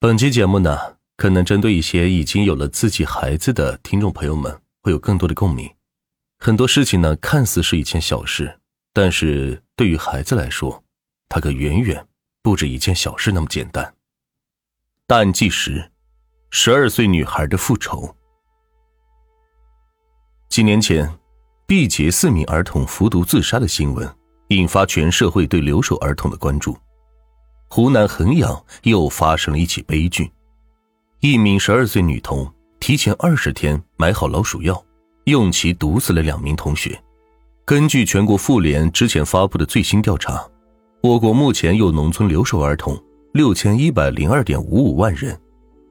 本期节目呢，可能针对一些已经有了自己孩子的听众朋友们会有更多的共鸣。很多事情呢，看似是一件小事，但是对于孩子来说，它可远远不止一件小事那么简单。淡季时，十二岁女孩的复仇。几年前，毕节四名儿童服毒自杀的新闻，引发全社会对留守儿童的关注。湖南衡阳又发生了一起悲剧，一名十二岁女童提前二十天买好老鼠药，用其毒死了两名同学。根据全国妇联之前发布的最新调查，我国目前有农村留守儿童六千一百零二点五五万人，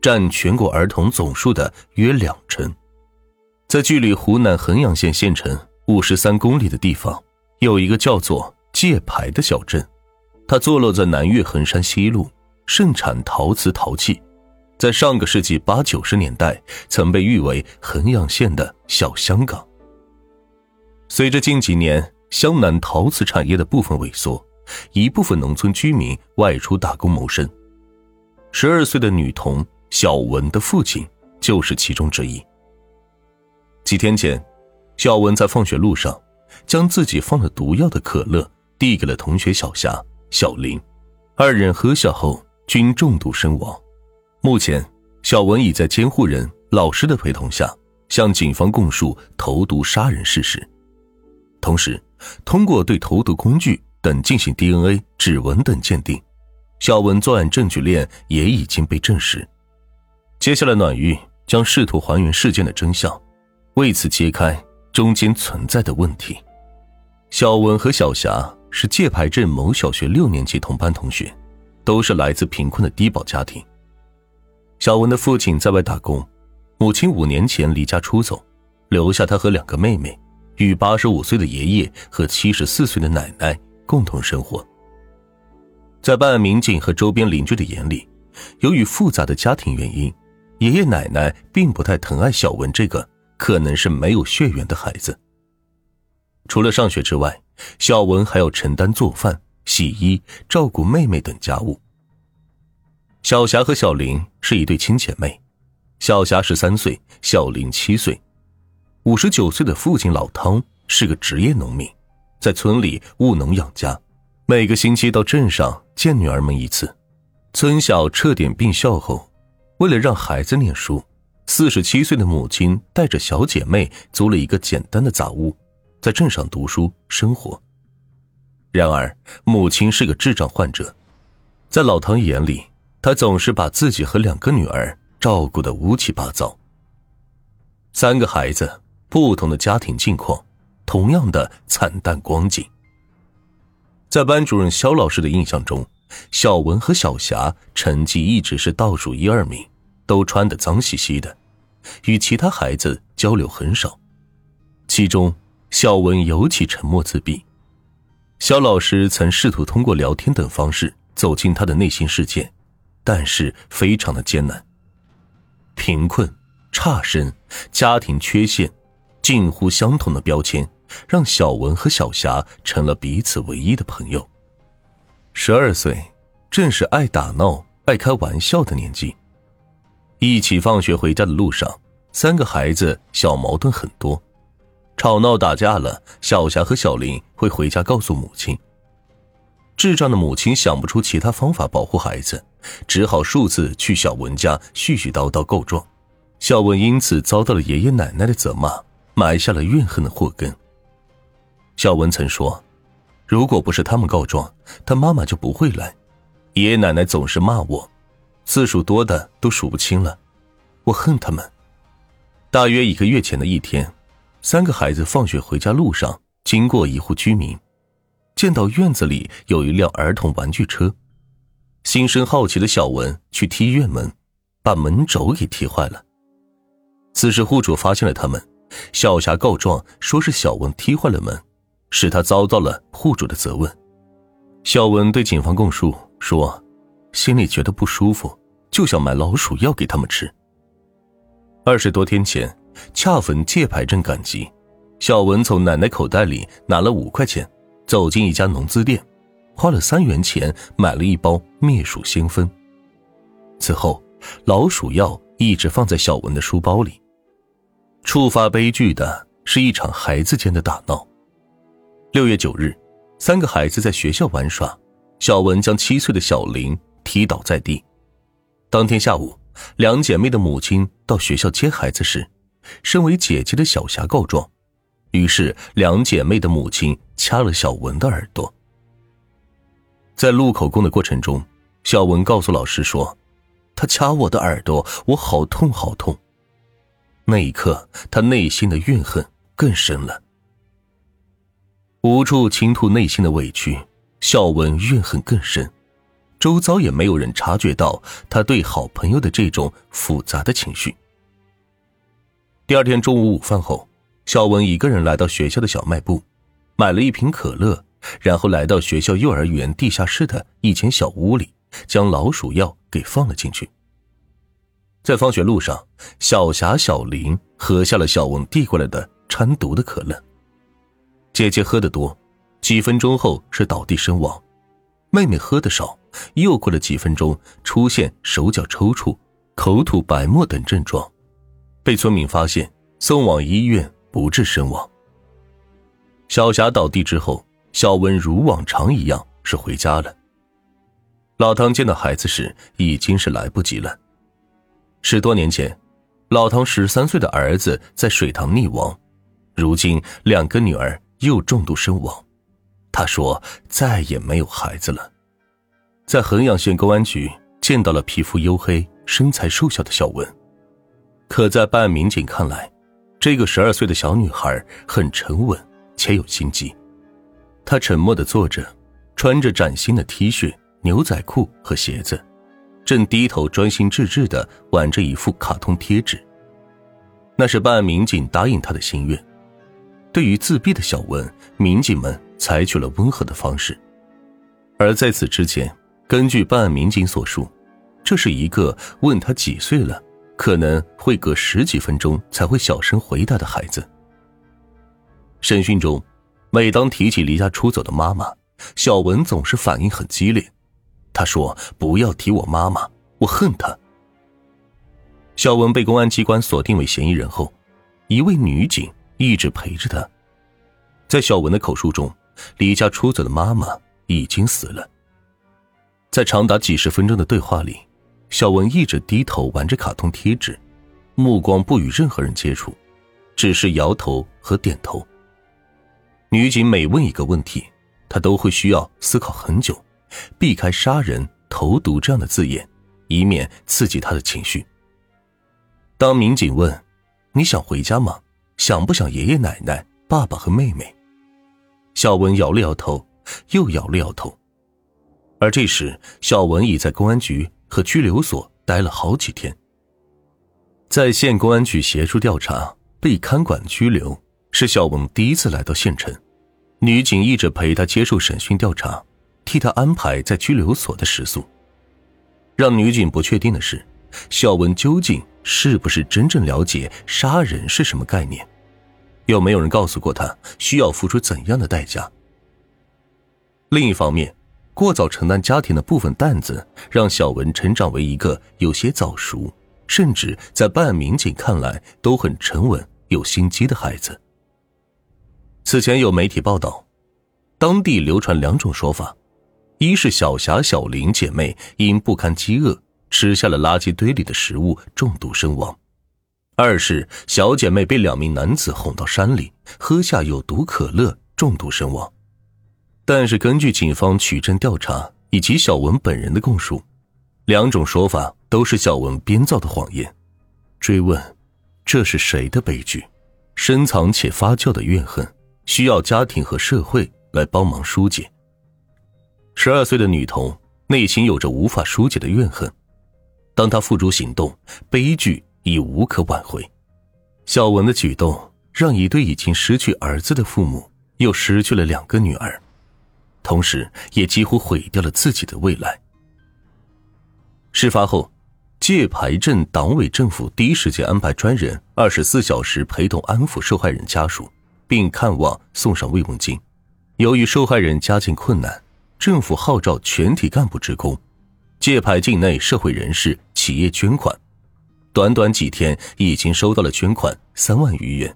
占全国儿童总数的约两成。在距离湖南衡阳县县城五十三公里的地方，有一个叫做界牌的小镇。它坐落在南岳衡山西路，盛产陶瓷陶器，在上个世纪八九十年代曾被誉为衡阳县的小香港。随着近几年湘南陶瓷产业的部分萎缩，一部分农村居民外出打工谋生。十二岁的女童小文的父亲就是其中之一。几天前，小文在放学路上，将自己放了毒药的可乐递给了同学小霞。小林，二人喝下后均中毒身亡。目前，小文已在监护人、老师的陪同下向警方供述投毒杀人事实。同时，通过对投毒工具等进行 DNA、指纹等鉴定，小文作案证据链也已经被证实。接下来，暖玉将试图还原事件的真相，为此揭开中间存在的问题。小文和小霞。是界牌镇某小学六年级同班同学，都是来自贫困的低保家庭。小文的父亲在外打工，母亲五年前离家出走，留下他和两个妹妹，与八十五岁的爷爷和七十四岁的奶奶共同生活。在办案民警和周边邻居的眼里，由于复杂的家庭原因，爷爷奶奶并不太疼爱小文这个可能是没有血缘的孩子。除了上学之外，小文还要承担做饭、洗衣、照顾妹妹等家务。小霞和小林是一对亲姐妹，小霞十三岁，小林七岁。五十九岁的父亲老汤是个职业农民，在村里务农养家，每个星期到镇上见女儿们一次。村小撤点并校后，为了让孩子念书，四十七岁的母亲带着小姐妹租了一个简单的杂屋。在镇上读书生活。然而，母亲是个智障患者，在老唐眼里，他总是把自己和两个女儿照顾的乌七八糟。三个孩子，不同的家庭境况，同样的惨淡光景。在班主任肖老师的印象中，小文和小霞成绩一直是倒数一二名，都穿得脏兮兮的，与其他孩子交流很少，其中。小文尤其沉默自闭，肖老师曾试图通过聊天等方式走进他的内心世界，但是非常的艰难。贫困、差生、家庭缺陷，近乎相同的标签，让小文和小霞成了彼此唯一的朋友。十二岁，正是爱打闹、爱开玩笑的年纪。一起放学回家的路上，三个孩子小矛盾很多。吵闹打架了，小霞和小林会回家告诉母亲。智障的母亲想不出其他方法保护孩子，只好数次去小文家絮絮叨叨告状。小文因此遭到了爷爷奶奶的责骂，埋下了怨恨的祸根。小文曾说：“如果不是他们告状，他妈妈就不会来。爷爷奶奶总是骂我，次数多的都数不清了。我恨他们。”大约一个月前的一天。三个孩子放学回家路上，经过一户居民，见到院子里有一辆儿童玩具车，心生好奇的小文去踢院门，把门轴给踢坏了。此时户主发现了他们，小霞告状说是小文踢坏了门，使他遭到了户主的责问。小文对警方供述说，心里觉得不舒服，就想买老鼠药给他们吃。二十多天前。恰逢界牌镇赶集，小文从奶奶口袋里拿了五块钱，走进一家农资店，花了三元钱买了一包灭鼠先锋。此后，老鼠药一直放在小文的书包里。触发悲剧的是一场孩子间的打闹。六月九日，三个孩子在学校玩耍，小文将七岁的小林踢倒在地。当天下午，两姐妹的母亲到学校接孩子时，身为姐姐的小霞告状，于是两姐妹的母亲掐了小文的耳朵。在录口供的过程中，小文告诉老师说：“他掐我的耳朵，我好痛好痛。”那一刻，他内心的怨恨更深了，无处倾吐内心的委屈，孝文怨恨更深，周遭也没有人察觉到他对好朋友的这种复杂的情绪。第二天中午午饭后，小文一个人来到学校的小卖部，买了一瓶可乐，然后来到学校幼儿园地下室的一间小屋里，将老鼠药给放了进去。在放学路上，小霞、小林喝下了小文递过来的掺毒的可乐。姐姐喝得多，几分钟后是倒地身亡；妹妹喝得少，又过了几分钟出现手脚抽搐、口吐白沫等症状，被村民发现，送往医院不治身亡。小霞倒地之后，小文如往常一样是回家了。老唐见到孩子时，已经是来不及了。十多年前，老唐十三岁的儿子在水塘溺亡，如今两个女儿又中毒身亡。他说再也没有孩子了。在衡阳县公安局见到了皮肤黝黑、身材瘦小的小文，可在办案民警看来，这个十二岁的小女孩很沉稳且有心机。她沉默的坐着，穿着崭新的 T 恤、牛仔裤和鞋子。正低头专心致志的玩着一副卡通贴纸。那是办案民警答应他的心愿。对于自闭的小文，民警们采取了温和的方式。而在此之前，根据办案民警所述，这是一个问他几岁了，可能会隔十几分钟才会小声回答的孩子。审讯中，每当提起离家出走的妈妈，小文总是反应很激烈。他说：“不要提我妈妈，我恨她。”小文被公安机关锁定为嫌疑人后，一位女警一直陪着他。在小文的口述中，离家出走的妈妈已经死了。在长达几十分钟的对话里，小文一直低头玩着卡通贴纸，目光不与任何人接触，只是摇头和点头。女警每问一个问题，他都会需要思考很久。避开“杀人”“投毒”这样的字眼，以免刺激他的情绪。当民警问：“你想回家吗？想不想爷爷奶奶、爸爸和妹妹？”小文摇了摇头，又摇了摇头。而这时，小文已在公安局和拘留所待了好几天。在县公安局协助调查、被看管拘留，是小文第一次来到县城。女警一直陪他接受审讯调查。替他安排在拘留所的食宿。让女警不确定的是，小文究竟是不是真正了解杀人是什么概念？有没有人告诉过他需要付出怎样的代价？另一方面，过早承担家庭的部分担子，让小文成长为一个有些早熟，甚至在办案民警看来都很沉稳、有心机的孩子。此前有媒体报道，当地流传两种说法。一是小霞、小林姐妹因不堪饥饿吃下了垃圾堆里的食物中毒身亡；二是小姐妹被两名男子哄到山里喝下有毒可乐中毒身亡。但是根据警方取证调查以及小文本人的供述，两种说法都是小文编造的谎言。追问，这是谁的悲剧？深藏且发酵的怨恨，需要家庭和社会来帮忙疏解。十二岁的女童内心有着无法疏解的怨恨，当她付诸行动，悲剧已无可挽回。小文的举动让一对已经失去儿子的父母又失去了两个女儿，同时也几乎毁掉了自己的未来。事发后，界牌镇党委政府第一时间安排专人二十四小时陪同安抚受害人家属，并看望送上慰问金。由于受害人家境困难。政府号召全体干部职工，界牌境内社会人士、企业捐款，短短几天已经收到了捐款三万余元。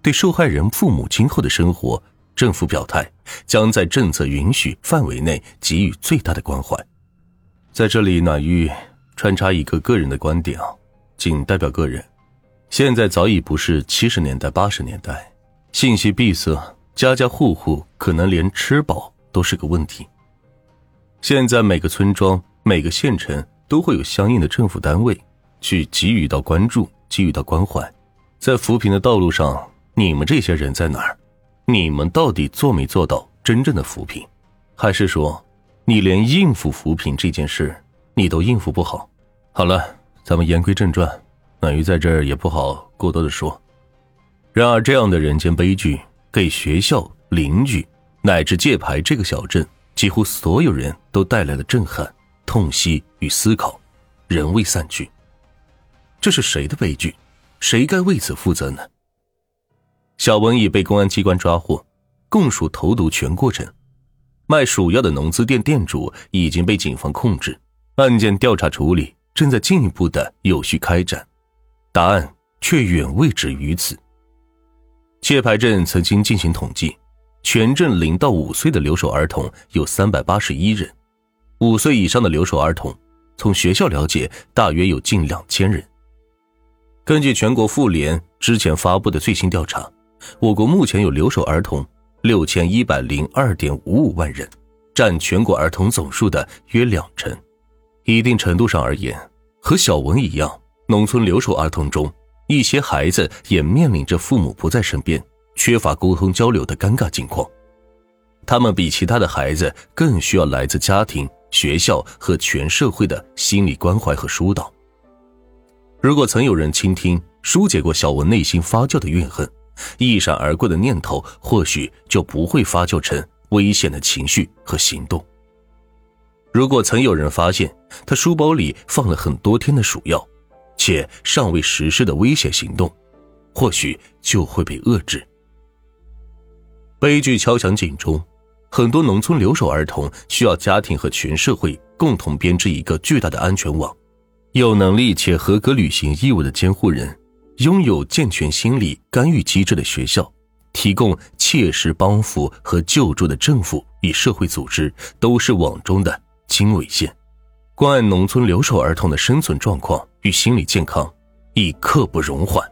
对受害人父母今后的生活，政府表态将在政策允许范围内给予最大的关怀。在这里，暖玉穿插一个个人的观点啊，仅代表个人。现在早已不是七十年代、八十年代，信息闭塞，家家户户可能连吃饱都是个问题。现在每个村庄、每个县城都会有相应的政府单位去给予到关注、给予到关怀，在扶贫的道路上。你们这些人在哪儿？你们到底做没做到真正的扶贫？还是说，你连应付扶贫这件事你都应付不好？好了，咱们言归正传，暖玉在这儿也不好过多的说。然而，这样的人间悲剧给学校、邻居乃至界牌这个小镇几乎所有人都带来了震撼、痛惜与思考，人未散去。这是谁的悲剧？谁该为此负责呢？小文已被公安机关抓获，供述投毒全过程。卖鼠药的农资店店主已经被警方控制，案件调查处理正在进一步的有序开展，答案却远未止于此。界牌镇曾经进行统计，全镇零到五岁的留守儿童有三百八十一人，五岁以上的留守儿童，从学校了解大约有近两千人。根据全国妇联之前发布的最新调查。我国目前有留守儿童六千一百零二点五五万人，占全国儿童总数的约两成。一定程度上而言，和小文一样，农村留守儿童中一些孩子也面临着父母不在身边、缺乏沟通交流的尴尬境况。他们比其他的孩子更需要来自家庭、学校和全社会的心理关怀和疏导。如果曾有人倾听、疏解过小文内心发酵的怨恨，一闪而过的念头，或许就不会发酵成危险的情绪和行动。如果曾有人发现他书包里放了很多天的鼠药，且尚未实施的危险行动，或许就会被遏制。悲剧敲响警钟，很多农村留守儿童需要家庭和全社会共同编织一个巨大的安全网，有能力且合格履行义务的监护人。拥有健全心理干预机制的学校，提供切实帮扶和救助的政府与社会组织，都是网中的经纬线。关爱农村留守儿童的生存状况与心理健康，亦刻不容缓。